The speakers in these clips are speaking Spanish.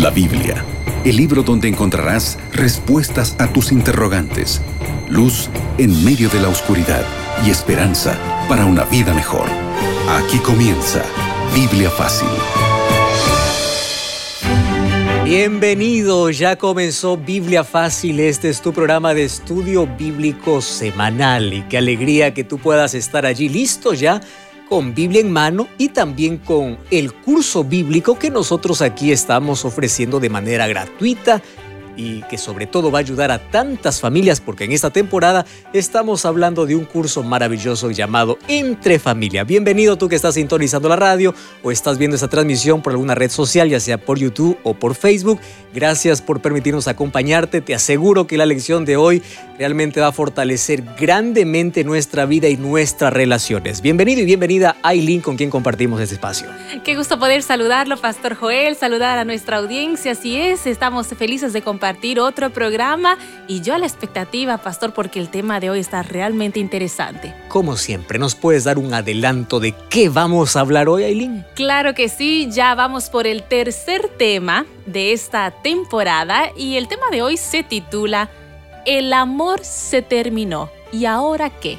La Biblia, el libro donde encontrarás respuestas a tus interrogantes, luz en medio de la oscuridad y esperanza para una vida mejor. Aquí comienza Biblia Fácil. Bienvenido, ya comenzó Biblia Fácil, este es tu programa de estudio bíblico semanal y qué alegría que tú puedas estar allí listo ya con Biblia en mano y también con el curso bíblico que nosotros aquí estamos ofreciendo de manera gratuita y que sobre todo va a ayudar a tantas familias porque en esta temporada estamos hablando de un curso maravilloso llamado Entre Familia. Bienvenido tú que estás sintonizando la radio o estás viendo esta transmisión por alguna red social, ya sea por YouTube o por Facebook. Gracias por permitirnos acompañarte. Te aseguro que la lección de hoy realmente va a fortalecer grandemente nuestra vida y nuestras relaciones. Bienvenido y bienvenida Aileen con quien compartimos este espacio. Qué gusto poder saludarlo, Pastor Joel, saludar a nuestra audiencia. Así es, estamos felices de compartir otro programa y yo a la expectativa, Pastor, porque el tema de hoy está realmente interesante. Como siempre, ¿nos puedes dar un adelanto de qué vamos a hablar hoy, Aileen? Claro que sí, ya vamos por el tercer tema de esta temporada y el tema de hoy se titula El amor se terminó. ¿Y ahora qué?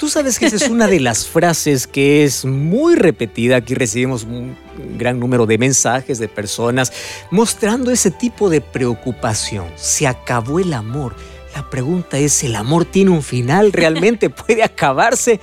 Tú sabes que esa es una de las frases que es muy repetida. Aquí recibimos un gran número de mensajes de personas mostrando ese tipo de preocupación. Se acabó el amor. La pregunta es, ¿el amor tiene un final? ¿Realmente puede acabarse?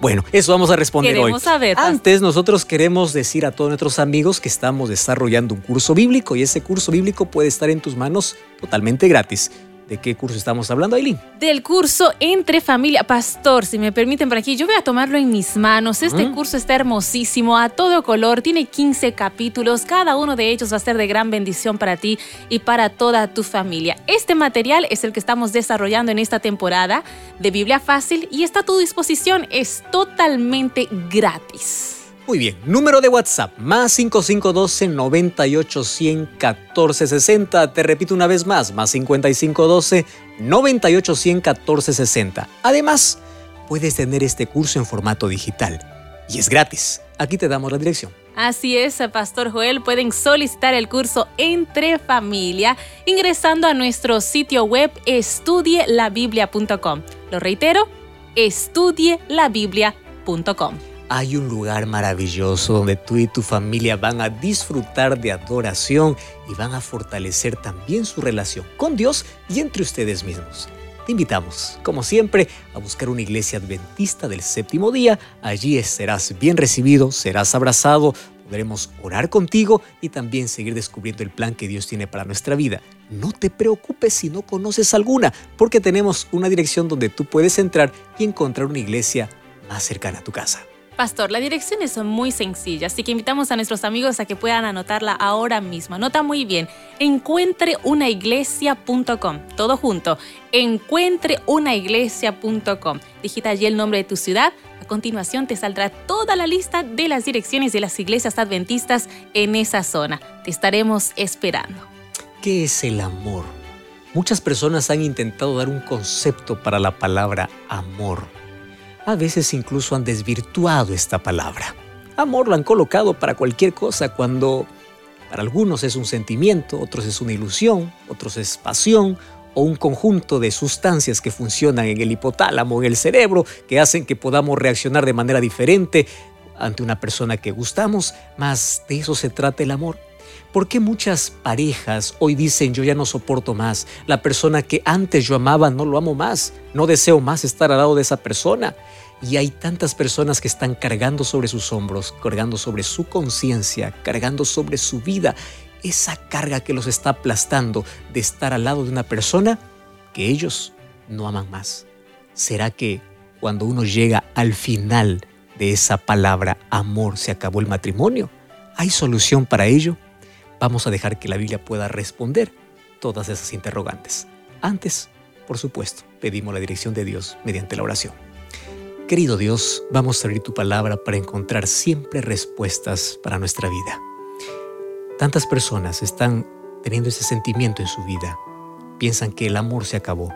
Bueno, eso vamos a responder hoy. Saber, Antes nosotros queremos decir a todos nuestros amigos que estamos desarrollando un curso bíblico y ese curso bíblico puede estar en tus manos totalmente gratis. ¿De qué curso estamos hablando, Aileen? Del curso Entre Familia Pastor, si me permiten por aquí. Yo voy a tomarlo en mis manos. Este curso está hermosísimo, a todo color, tiene 15 capítulos. Cada uno de ellos va a ser de gran bendición para ti y para toda tu familia. Este material es el que estamos desarrollando en esta temporada de Biblia Fácil y está a tu disposición. Es totalmente gratis. Muy bien, número de WhatsApp, más 5512 98 100 14 60. Te repito una vez más, más 5512 98 100 14 60. Además, puedes tener este curso en formato digital y es gratis. Aquí te damos la dirección. Así es, Pastor Joel, pueden solicitar el curso Entre Familia ingresando a nuestro sitio web estudielabiblia.com. Lo reitero, estudielabiblia.com hay un lugar maravilloso donde tú y tu familia van a disfrutar de adoración y van a fortalecer también su relación con Dios y entre ustedes mismos. Te invitamos, como siempre, a buscar una iglesia adventista del séptimo día. Allí serás bien recibido, serás abrazado, podremos orar contigo y también seguir descubriendo el plan que Dios tiene para nuestra vida. No te preocupes si no conoces alguna, porque tenemos una dirección donde tú puedes entrar y encontrar una iglesia más cercana a tu casa. Pastor, la dirección es muy sencilla, así que invitamos a nuestros amigos a que puedan anotarla ahora mismo. Anota muy bien, encuentreunaiglesia.com, todo junto, encuentreunaiglesia.com. Digita allí el nombre de tu ciudad. A continuación te saldrá toda la lista de las direcciones de las iglesias adventistas en esa zona. Te estaremos esperando. ¿Qué es el amor? Muchas personas han intentado dar un concepto para la palabra amor a veces incluso han desvirtuado esta palabra. Amor lo han colocado para cualquier cosa cuando para algunos es un sentimiento, otros es una ilusión, otros es pasión o un conjunto de sustancias que funcionan en el hipotálamo, en el cerebro, que hacen que podamos reaccionar de manera diferente ante una persona que gustamos, más de eso se trata el amor. ¿Por qué muchas parejas hoy dicen yo ya no soporto más? La persona que antes yo amaba no lo amo más, no deseo más estar al lado de esa persona. Y hay tantas personas que están cargando sobre sus hombros, cargando sobre su conciencia, cargando sobre su vida esa carga que los está aplastando de estar al lado de una persona que ellos no aman más. ¿Será que cuando uno llega al final de esa palabra amor se acabó el matrimonio? ¿Hay solución para ello? Vamos a dejar que la Biblia pueda responder todas esas interrogantes. Antes, por supuesto, pedimos la dirección de Dios mediante la oración. Querido Dios, vamos a abrir tu palabra para encontrar siempre respuestas para nuestra vida. Tantas personas están teniendo ese sentimiento en su vida. Piensan que el amor se acabó.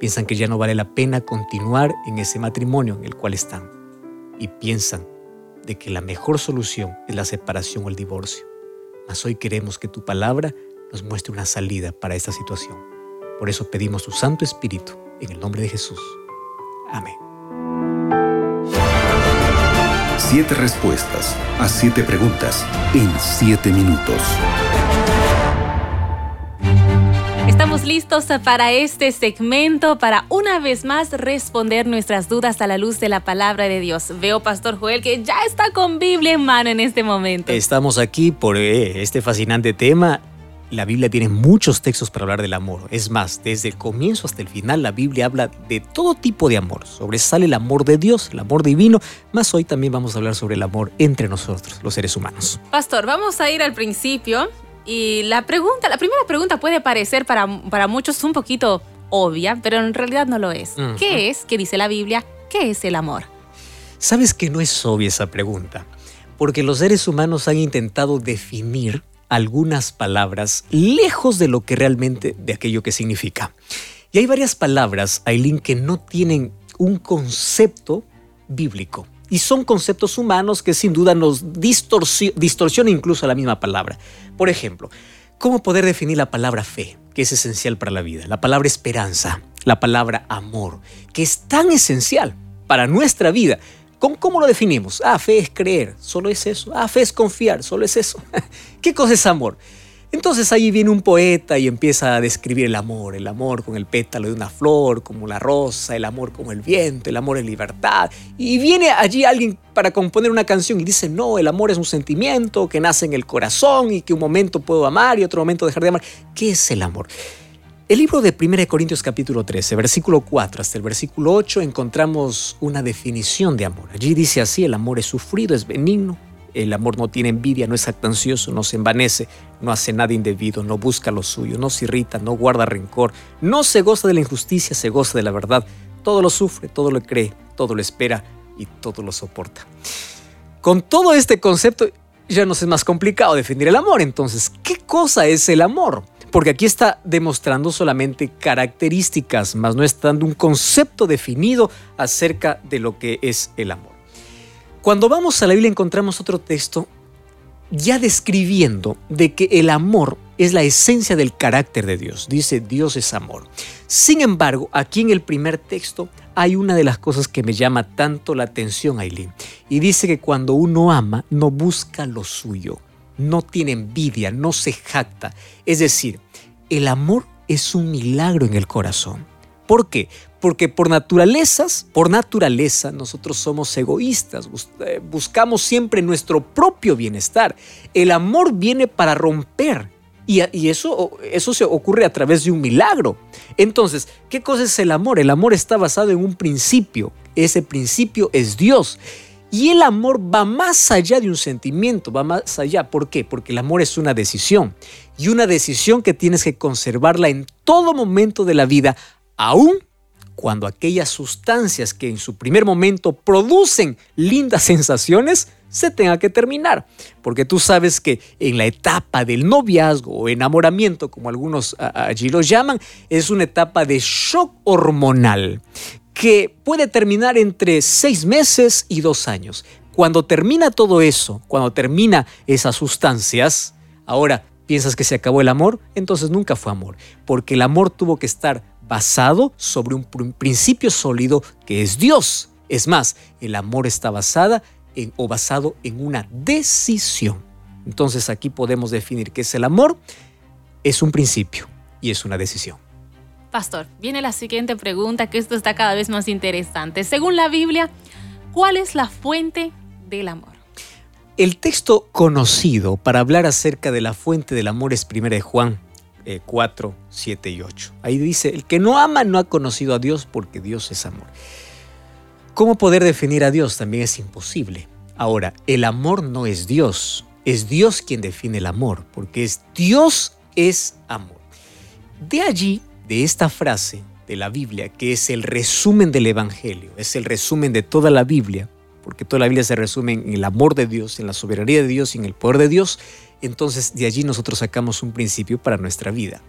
Piensan que ya no vale la pena continuar en ese matrimonio en el cual están. Y piensan de que la mejor solución es la separación o el divorcio. Mas hoy queremos que tu palabra nos muestre una salida para esta situación. Por eso pedimos tu Santo Espíritu, en el nombre de Jesús. Amén. Siete respuestas a siete preguntas en siete minutos. Listos para este segmento, para una vez más responder nuestras dudas a la luz de la palabra de Dios. Veo, Pastor Joel, que ya está con Biblia en mano en este momento. Estamos aquí por eh, este fascinante tema la Biblia tiene muchos textos para hablar del amor. Es más, desde el comienzo hasta el final la Biblia habla de todo tipo de amor. Sobresale el amor de Dios, el amor divino, más hoy también vamos a hablar sobre el amor entre nosotros, los seres humanos. Pastor, vamos a ir al principio y la pregunta, la primera pregunta puede parecer para, para muchos un poquito obvia, pero en realidad no lo es. ¿Qué es, qué dice la Biblia, qué es el amor? Sabes que no es obvia esa pregunta, porque los seres humanos han intentado definir algunas palabras lejos de lo que realmente de aquello que significa. Y hay varias palabras, Aileen, que no tienen un concepto bíblico. Y son conceptos humanos que sin duda nos distorsionan incluso la misma palabra. Por ejemplo, ¿cómo poder definir la palabra fe, que es esencial para la vida? La palabra esperanza, la palabra amor, que es tan esencial para nuestra vida, ¿Cómo, lo definimos? Ah, fe es creer, solo es eso. Ah, fe es confiar, solo es eso. ¿Qué cosa es amor? Entonces ahí viene un poeta y empieza a describir el amor, el amor con el pétalo de una flor, como la rosa, el amor como el viento, el amor en libertad. Y viene allí alguien para componer una canción y dice, no, el amor es un sentimiento que nace en el corazón y que un momento puedo amar y otro momento dejar de amar. ¿Qué es el amor? El libro de 1 Corintios capítulo 13, versículo 4 hasta el versículo 8 encontramos una definición de amor. Allí dice así, el amor es sufrido, es benigno, el amor no tiene envidia, no es actancioso, no se envanece, no hace nada indebido, no busca lo suyo, no se irrita, no guarda rencor, no se goza de la injusticia, se goza de la verdad, todo lo sufre, todo lo cree, todo lo espera y todo lo soporta. Con todo este concepto ya nos es más complicado definir el amor, entonces, ¿qué cosa es el amor? porque aquí está demostrando solamente características, más no está dando un concepto definido acerca de lo que es el amor. Cuando vamos a la Biblia encontramos otro texto ya describiendo de que el amor es la esencia del carácter de Dios. Dice Dios es amor. Sin embargo, aquí en el primer texto hay una de las cosas que me llama tanto la atención, Aileen. Y dice que cuando uno ama, no busca lo suyo no tiene envidia, no se jacta. Es decir, el amor es un milagro en el corazón. ¿Por qué? Porque por naturalezas, por naturaleza, nosotros somos egoístas, eh, buscamos siempre nuestro propio bienestar. El amor viene para romper y, eso, eso se ocurre a través de un milagro. Entonces, ¿qué cosa es el amor? El amor está basado en un principio. Ese principio es Dios. Y el amor va más allá de un sentimiento, va más allá. ¿Por qué? Porque el amor es una decisión. Y una decisión que tienes que conservarla en todo momento de la vida, aún cuando aquellas sustancias que en su primer momento producen lindas sensaciones, se tenga que terminar. Porque tú sabes que en la etapa del noviazgo o enamoramiento, como algunos allí lo llaman, es una etapa de shock hormonal que puede terminar entre seis meses y dos años. Cuando termina todo eso, cuando termina esas sustancias, ahora piensas que se acabó el amor, entonces nunca fue amor, porque el amor tuvo que estar basado sobre un principio sólido que es Dios. Es más, el amor está basada en, o basado en una decisión. Entonces aquí podemos definir que es el amor, es un principio y es una decisión. Pastor, viene la siguiente pregunta, que esto está cada vez más interesante. Según la Biblia, ¿cuál es la fuente del amor? El texto conocido para hablar acerca de la fuente del amor es 1 de Juan 4, eh, 7 y 8. Ahí dice, el que no ama no ha conocido a Dios porque Dios es amor. ¿Cómo poder definir a Dios? También es imposible. Ahora, el amor no es Dios, es Dios quien define el amor, porque es Dios es amor. De allí de esta frase de la Biblia, que es el resumen del Evangelio, es el resumen de toda la Biblia, porque toda la Biblia se resume en el amor de Dios, en la soberanía de Dios y en el poder de Dios, entonces de allí nosotros sacamos un principio para nuestra vida.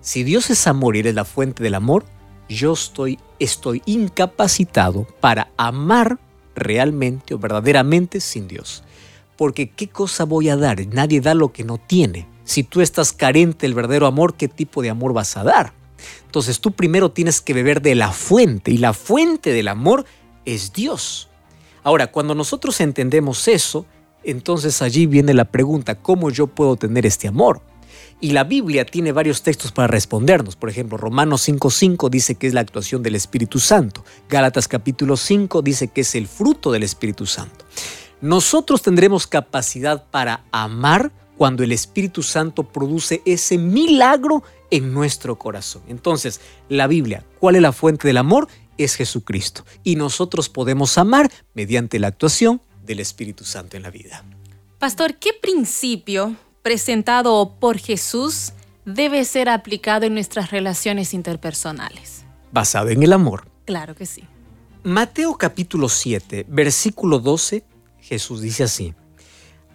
Si Dios es amor y eres la fuente del amor, yo estoy, estoy incapacitado para amar realmente o verdaderamente sin Dios. porque ¿qué cosa voy a dar? Nadie da lo que no tiene. Si tú estás carente del verdadero amor, ¿qué tipo de amor vas a dar? Entonces tú primero tienes que beber de la fuente y la fuente del amor es Dios. Ahora, cuando nosotros entendemos eso, entonces allí viene la pregunta, ¿cómo yo puedo tener este amor? Y la Biblia tiene varios textos para respondernos. Por ejemplo, Romanos 5.5 dice que es la actuación del Espíritu Santo. Gálatas capítulo 5 dice que es el fruto del Espíritu Santo. Nosotros tendremos capacidad para amar cuando el Espíritu Santo produce ese milagro en nuestro corazón. Entonces, la Biblia, ¿cuál es la fuente del amor? Es Jesucristo. Y nosotros podemos amar mediante la actuación del Espíritu Santo en la vida. Pastor, ¿qué principio presentado por Jesús debe ser aplicado en nuestras relaciones interpersonales? Basado en el amor. Claro que sí. Mateo capítulo 7, versículo 12, Jesús dice así.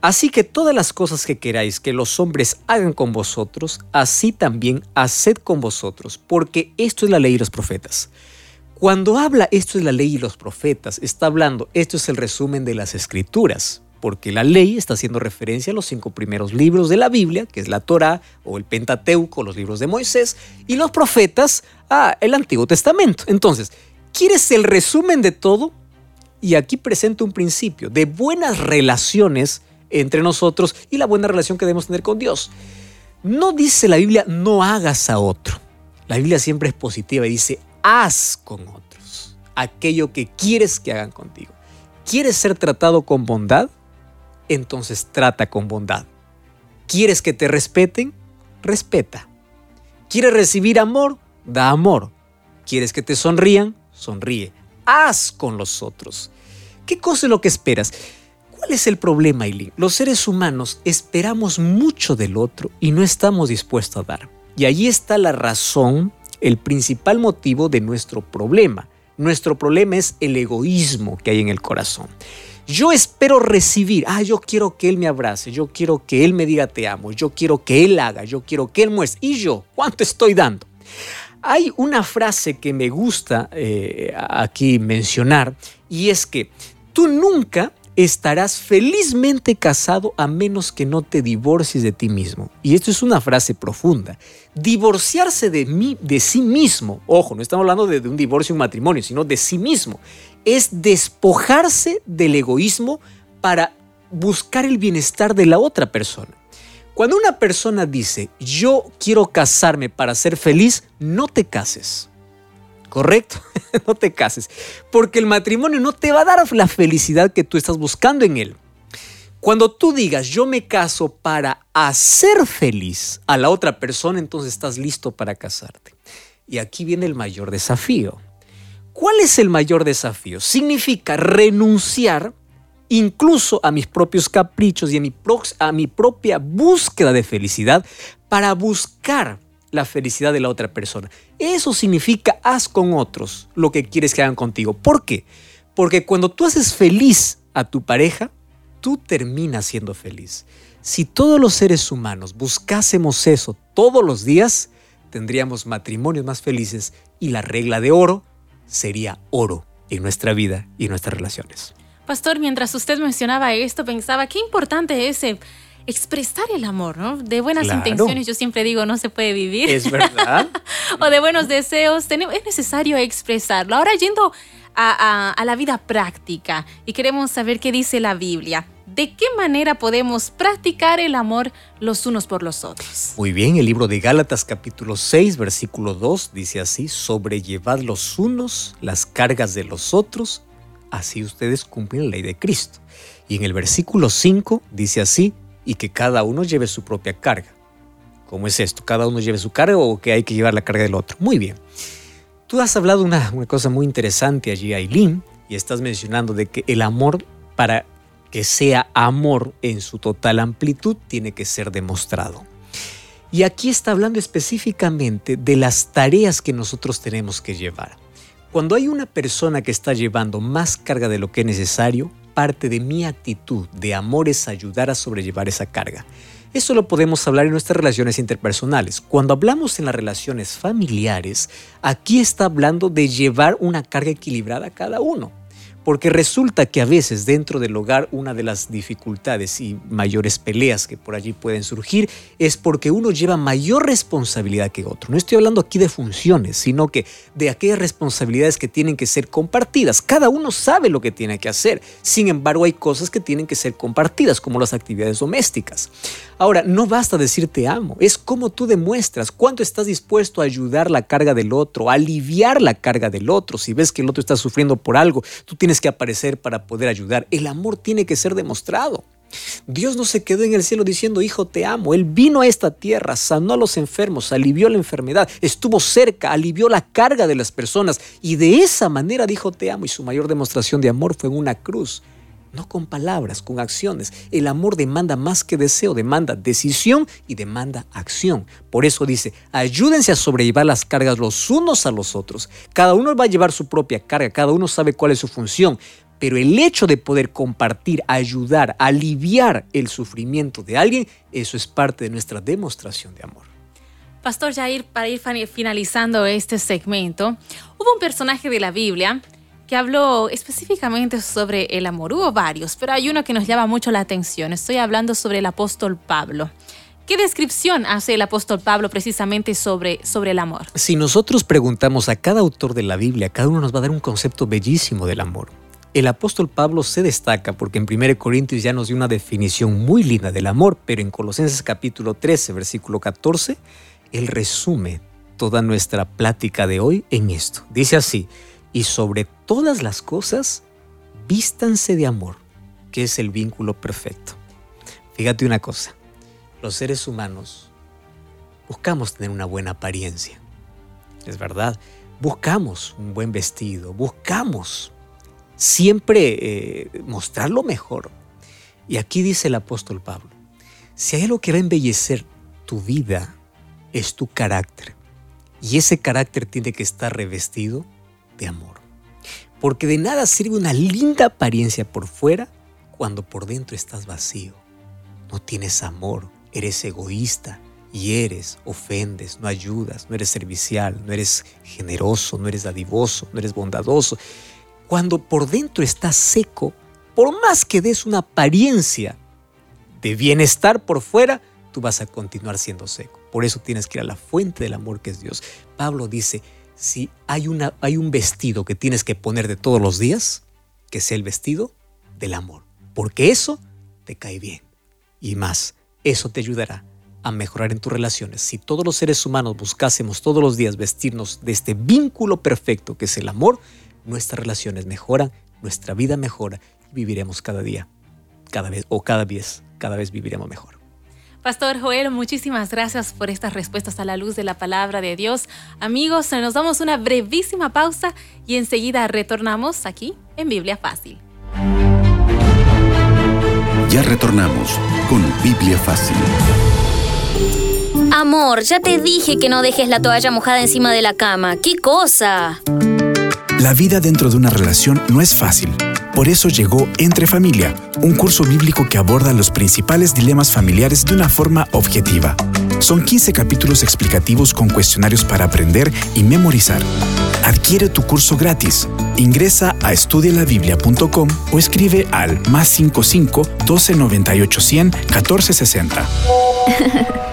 Así que todas las cosas que queráis que los hombres hagan con vosotros, así también haced con vosotros, porque esto es la ley y los profetas. Cuando habla esto es la ley y los profetas, está hablando, esto es el resumen de las escrituras porque la ley está haciendo referencia a los cinco primeros libros de la Biblia, que es la Torá o el Pentateuco, los libros de Moisés, y los profetas a el Antiguo Testamento. Entonces, ¿quieres el resumen de todo? Y aquí presento un principio de buenas relaciones entre nosotros y la buena relación que debemos tener con Dios. No dice la Biblia no hagas a otro. La Biblia siempre es positiva y dice haz con otros aquello que quieres que hagan contigo. ¿Quieres ser tratado con bondad? entonces trata con bondad. ¿Quieres que te respeten? Respeta. ¿Quieres recibir amor? Da amor. ¿Quieres que te sonrían? Sonríe. Haz con los otros. ¿Qué cosa es lo que esperas? ¿Cuál es el problema, Eileen? Los seres humanos esperamos mucho del otro y no estamos dispuestos a dar. Y ahí está la razón, el principal motivo de nuestro problema. Nuestro problema es el egoísmo que hay en el corazón. Yo espero recibir, ah, yo quiero que Él me abrace, yo quiero que Él me diga te amo, yo quiero que Él haga, yo quiero que Él muestre. ¿Y yo? ¿Cuánto estoy dando? Hay una frase que me gusta eh, aquí mencionar y es que tú nunca estarás felizmente casado a menos que no te divorcies de ti mismo. Y esto es una frase profunda. Divorciarse de mí, de sí mismo, ojo, no estamos hablando de, un divorcio, un matrimonio, sino de sí mismo, es despojarse del egoísmo para buscar el bienestar de la otra persona. Cuando una persona dice, yo quiero casarme para ser feliz, no te cases. ¿Correcto? no te cases. Porque el matrimonio no te va a dar la felicidad que tú estás buscando en él. Cuando tú digas, yo me caso para hacer feliz a la otra persona, entonces estás listo para casarte. Y aquí viene el mayor desafío. ¿Cuál es el mayor desafío? Significa renunciar incluso a mis propios caprichos y a mi, a mi propia búsqueda de felicidad para buscar la felicidad de la otra persona. Eso significa haz con otros lo que quieres que hagan contigo. ¿Por qué? Porque cuando tú haces feliz a tu pareja, tú terminas siendo feliz. Si todos los seres humanos buscásemos eso todos los días, tendríamos matrimonios más felices y la regla de oro sería oro en nuestra vida y nuestras relaciones. Pastor, mientras usted mencionaba esto, pensaba qué importante es expresar el amor, ¿no? De buenas intenciones, yo siempre digo, no se puede vivir. Es verdad. o de buenos deseos, es necesario expresarlo. Ahora yendo a, la vida práctica y queremos saber qué dice la Biblia. ¿De qué manera podemos practicar el amor los unos por los otros? Muy bien, el libro de Gálatas capítulo 6, versículo 2 dice así, sobrellevad los unos las cargas de los otros, así ustedes cumplen la ley de Cristo. Y en el versículo 5 dice así, y que cada uno lleve su propia carga. ¿Cómo es esto? ¿Cada uno lleve su carga o que hay que llevar la carga del otro? Muy bien. Tú has hablado una, una cosa muy interesante allí, Aileen, y estás mencionando de que el amor, para que sea amor en su total amplitud, tiene que ser demostrado. Y aquí está hablando específicamente de las tareas que nosotros tenemos que llevar. Cuando hay una persona que está llevando más carga de lo que es necesario, parte de mi actitud de amor es ayudar a sobrellevar esa carga. Eso lo podemos hablar en nuestras relaciones interpersonales. Cuando hablamos en las relaciones familiares, aquí está hablando de llevar una carga equilibrada a cada uno. Porque resulta que a veces dentro del hogar una de las dificultades y mayores peleas que por allí pueden surgir es porque uno lleva mayor responsabilidad que otro. No estoy hablando aquí de funciones, sino que de aquellas responsabilidades que tienen que ser compartidas. Cada uno sabe lo que tiene que hacer. Sin embargo, hay cosas que tienen que ser compartidas, como las actividades domésticas. Ahora, no basta decir te amo, es como tú demuestras cuánto estás dispuesto a ayudar la carga del otro, a aliviar la carga del otro. Si ves que el otro está sufriendo por algo, tú tienes que aparecer para poder ayudar. El amor tiene que ser demostrado. Dios no se quedó en el cielo diciendo, hijo, te amo. Él vino a esta tierra, sanó a los enfermos, alivió la enfermedad, estuvo cerca, alivió la carga de las personas y de esa manera dijo, te amo. Y su mayor demostración de amor fue en una cruz no con palabras, con acciones. El amor demanda más que deseo, demanda decisión y demanda acción. Por eso dice, ayúdense a sobrellevar las cargas los unos a los otros. Cada uno va a llevar su propia carga, cada uno sabe cuál es su función, pero el hecho de poder compartir, ayudar, aliviar el sufrimiento de alguien, eso es parte de nuestra demostración de amor. Pastor Jair, para ir finalizando este segmento, hubo un personaje de la Biblia habló específicamente sobre el amor. Hubo varios, pero hay uno que nos llama mucho la atención. Estoy hablando sobre el apóstol Pablo. ¿Qué descripción hace el apóstol Pablo precisamente sobre, sobre el amor? Si nosotros preguntamos a cada autor de la Biblia, cada uno nos va a dar un concepto bellísimo del amor. El apóstol Pablo se destaca porque en 1 Corintios ya nos dio una definición muy linda del amor, pero en Colosenses capítulo 13, versículo 14, él resume toda nuestra plática de hoy en esto. Dice así, y sobre todas las cosas, vístanse de amor, que es el vínculo perfecto. Fíjate una cosa, los seres humanos buscamos tener una buena apariencia, es verdad, buscamos un buen vestido, buscamos siempre eh, mostrar lo mejor. Y aquí dice el apóstol Pablo, si hay algo que va a embellecer tu vida, es tu carácter. Y ese carácter tiene que estar revestido de amor. Porque de nada sirve una linda apariencia por fuera cuando por dentro estás vacío. No tienes amor, eres egoísta, hieres, ofendes, no ayudas, no eres servicial, no eres generoso, no eres dadivoso, no eres bondadoso. Cuando por dentro estás seco, por más que des una apariencia de bienestar por fuera, tú vas a continuar siendo seco. Por eso tienes que ir a la fuente del amor que es Dios. Pablo dice, si hay, una, hay un vestido que tienes que poner de todos los días, que sea el vestido del amor, porque eso te cae bien. Y más, eso te ayudará a mejorar en tus relaciones. Si todos los seres humanos buscásemos todos los días vestirnos de este vínculo perfecto que es el amor, nuestras relaciones mejoran, nuestra vida mejora y viviremos cada día, cada vez o cada vez, cada vez viviremos mejor. Pastor Joel, muchísimas gracias por estas respuestas a la luz de la palabra de Dios. Amigos, nos damos una brevísima pausa y enseguida retornamos aquí en Biblia Fácil. Ya retornamos con Biblia Fácil. Amor, ya te dije que no dejes la toalla mojada encima de la cama. ¡Qué cosa! La vida dentro de una relación no es fácil. Por eso llegó Entre Familia, un curso bíblico que aborda los principales dilemas familiares de una forma objetiva. Son 15 capítulos explicativos con cuestionarios para aprender y memorizar. Adquiere tu curso gratis. Ingresa a estudialabiblia.com o escribe al más 55 12 98 100 14 60.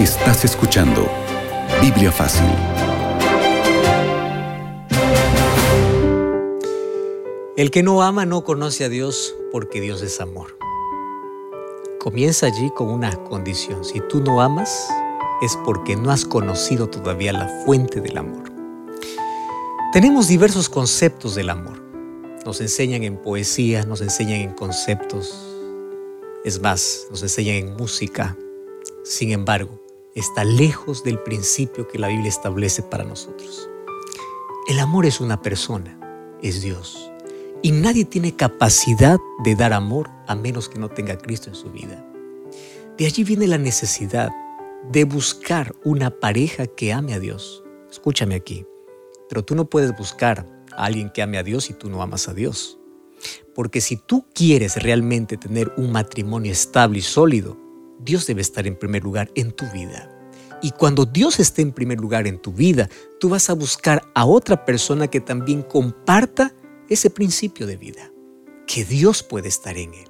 Estás escuchando Biblia Fácil. El que no ama no conoce a Dios porque Dios es amor. Comienza allí con una condición. Si tú no amas, es porque no has conocido todavía la fuente del amor. Tenemos diversos conceptos del amor. Nos enseñan en poesía, nos enseñan en conceptos. Es más, nos enseñan en música. Sin embargo, está lejos del principio que la Biblia establece para nosotros. El amor es una persona, es Dios. Y nadie tiene capacidad de dar amor a menos que no tenga Cristo en su vida. De allí viene la necesidad de buscar una pareja que ame a Dios. Escúchame aquí, pero tú no puedes buscar a alguien que ame a Dios si tú no amas a Dios. Porque si tú quieres realmente tener un matrimonio estable y sólido, Dios debe estar en primer lugar en tu vida. Y cuando Dios esté en primer lugar en tu vida, tú vas a buscar a otra persona que también comparta ese principio de vida, que Dios puede estar en él.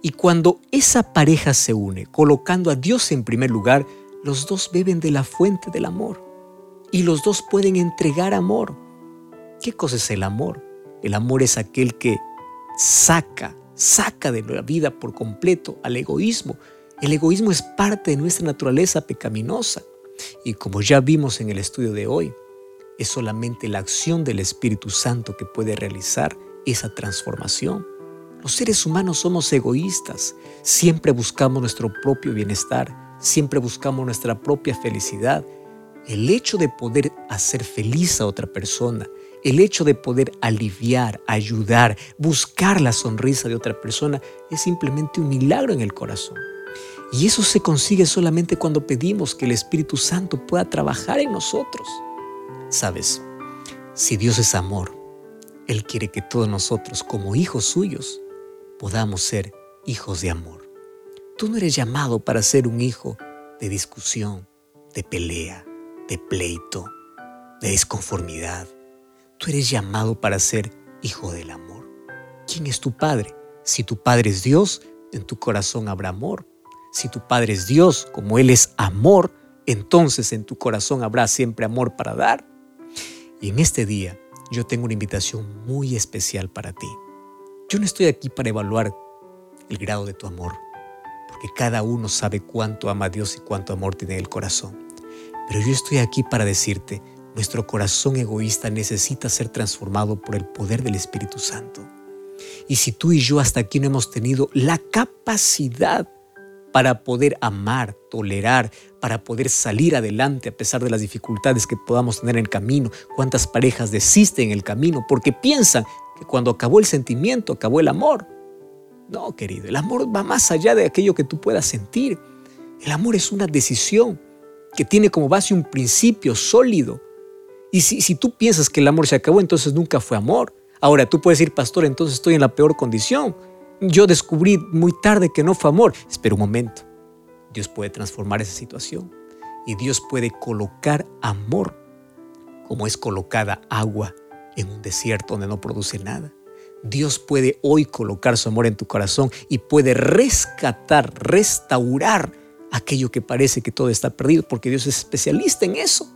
Y cuando esa pareja se une, colocando a Dios en primer lugar, los dos beben de la fuente del amor. Y los dos pueden entregar amor. ¿Qué cosa es el amor? El amor es aquel que saca, saca de la vida por completo al egoísmo. El egoísmo es parte de nuestra naturaleza pecaminosa. Y como ya vimos en el estudio de hoy, es solamente la acción del Espíritu Santo que puede realizar esa transformación. Los seres humanos somos egoístas, siempre buscamos nuestro propio bienestar, siempre buscamos nuestra propia felicidad. El hecho de poder hacer feliz a otra persona, el hecho de poder aliviar, ayudar, buscar la sonrisa de otra persona es simplemente un milagro en el corazón. Y eso se consigue solamente cuando pedimos que el Espíritu Santo pueda trabajar en nosotros. Sabes, si Dios es amor, Él quiere que todos nosotros, como hijos suyos, podamos ser hijos de amor. Tú no eres llamado para ser un hijo de discusión, de pelea, de pleito, de desconformidad. Tú eres llamado para ser hijo del amor. ¿Quién es tu Padre? Si tu Padre es Dios, en tu corazón habrá amor. Si tu Padre es Dios, como Él es amor, entonces en tu corazón habrá siempre amor para dar. Y en este día yo tengo una invitación muy especial para ti. Yo no estoy aquí para evaluar el grado de tu amor, porque cada uno sabe cuánto ama a Dios y cuánto amor tiene en el corazón. Pero yo estoy aquí para decirte, nuestro corazón egoísta necesita ser transformado por el poder del Espíritu Santo. Y si tú y yo hasta aquí no hemos tenido la capacidad para poder amar, tolerar, para poder salir adelante a pesar de las dificultades que podamos tener en el camino. ¿Cuántas parejas desisten en el camino porque piensan que cuando acabó el sentimiento, acabó el amor? No, querido, el amor va más allá de aquello que tú puedas sentir. El amor es una decisión que tiene como base un principio sólido. Y si, tú piensas que el amor se acabó, entonces nunca fue amor. Ahora tú puedes decir, pastor, entonces estoy en la peor condición. Yo descubrí muy tarde que no fue amor. Espera un momento. Dios puede transformar esa situación y Dios puede colocar amor como es colocada agua en un desierto donde no produce nada. Dios puede hoy colocar su amor en tu corazón y puede rescatar, restaurar aquello que parece que todo está perdido, porque Dios es especialista en eso.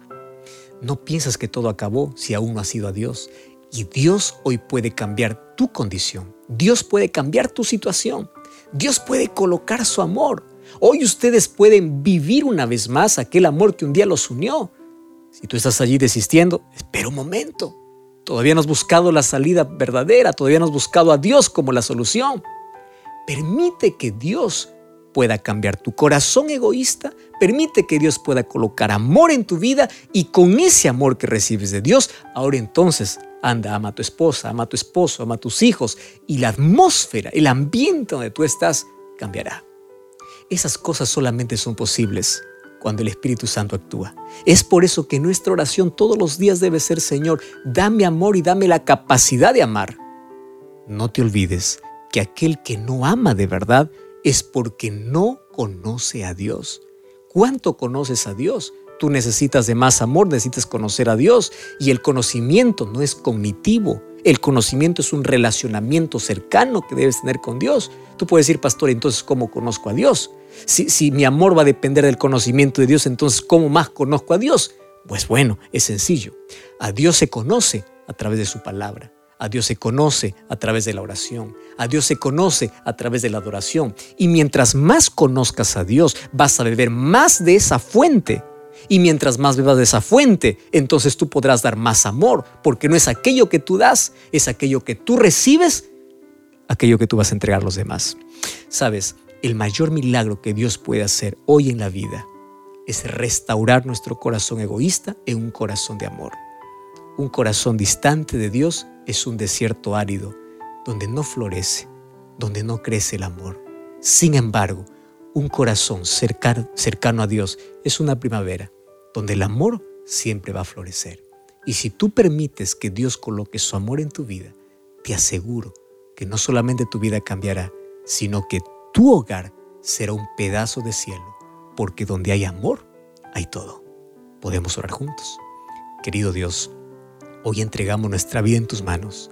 No piensas que todo acabó si aún no has ido a Dios. Y Dios hoy puede cambiar tu condición. Dios puede cambiar tu situación. Dios puede colocar su amor. Hoy ustedes pueden vivir una vez más aquel amor que un día los unió. Si tú estás allí desistiendo, espera un momento. Todavía no has buscado la salida verdadera, todavía no has buscado a Dios como la solución. Permite que Dios pueda cambiar tu corazón egoísta, permite que Dios pueda colocar amor en tu vida y con ese amor que recibes de Dios, ahora entonces Anda, ama a tu esposa, ama a tu esposo, ama a tus hijos y la atmósfera, el ambiente donde tú estás cambiará. Esas cosas solamente son posibles cuando el Espíritu Santo actúa. Es por eso que nuestra oración todos los días debe ser, Señor, dame amor y dame la capacidad de amar. No te olvides que aquel que no ama de verdad es porque no conoce a Dios. ¿Cuánto conoces a Dios? Tú necesitas de más amor, necesitas conocer a Dios y el conocimiento no es cognitivo. El conocimiento es un relacionamiento cercano que debes tener con Dios. Tú puedes decir, pastor, entonces, ¿cómo conozco a Dios? Si, si mi amor va a depender del conocimiento de Dios, entonces, ¿cómo más conozco a Dios? Pues bueno, es sencillo. A Dios se conoce a través de su palabra. A Dios se conoce a través de la oración. A Dios se conoce a través de la adoración. Y mientras más conozcas a Dios, vas a beber más de esa fuente y mientras más bebas de esa fuente, entonces tú podrás dar más amor, porque no es aquello que tú das, es aquello que tú recibes, aquello que tú vas a entregar a los demás. Sabes, el mayor milagro que Dios puede hacer hoy en la vida es restaurar nuestro corazón egoísta en un corazón de amor. Un corazón distante de Dios es un desierto árido donde no florece, donde no crece el amor. Sin embargo, un corazón cercano, cercano a Dios es una primavera donde el amor siempre va a florecer. Y si tú permites que Dios coloque su amor en tu vida, te aseguro que no solamente tu vida cambiará, sino que tu hogar será un pedazo de cielo, porque donde hay amor, hay todo. Podemos orar juntos. Querido Dios, hoy entregamos nuestra vida en tus manos.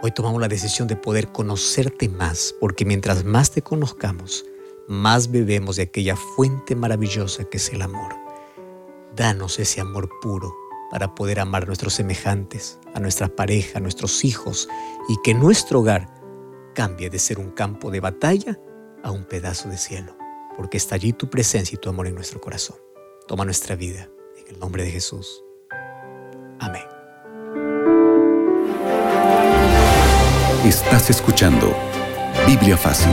Hoy tomamos la decisión de poder conocerte más, porque mientras más te conozcamos, más bebemos de aquella fuente maravillosa que es el amor. Danos ese amor puro para poder amar a nuestros semejantes, a nuestra pareja, a nuestros hijos, y que nuestro hogar cambie de ser un campo de batalla a un pedazo de cielo, porque está allí tu presencia y tu amor en nuestro corazón. Toma nuestra vida, en el nombre de Jesús. Amén. Estás escuchando Biblia Fácil.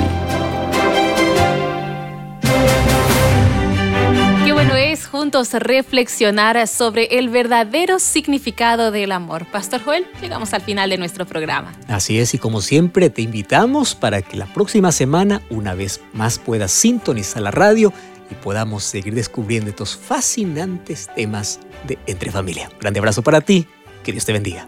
Qué bueno es juntos reflexionar sobre el verdadero significado del amor. Pastor Joel, llegamos al final de nuestro programa. Así es, y como siempre te invitamos para que la próxima semana una vez más puedas sintonizar la radio y podamos seguir descubriendo estos fascinantes temas de Entre Familia. grande abrazo para ti, que Dios te bendiga.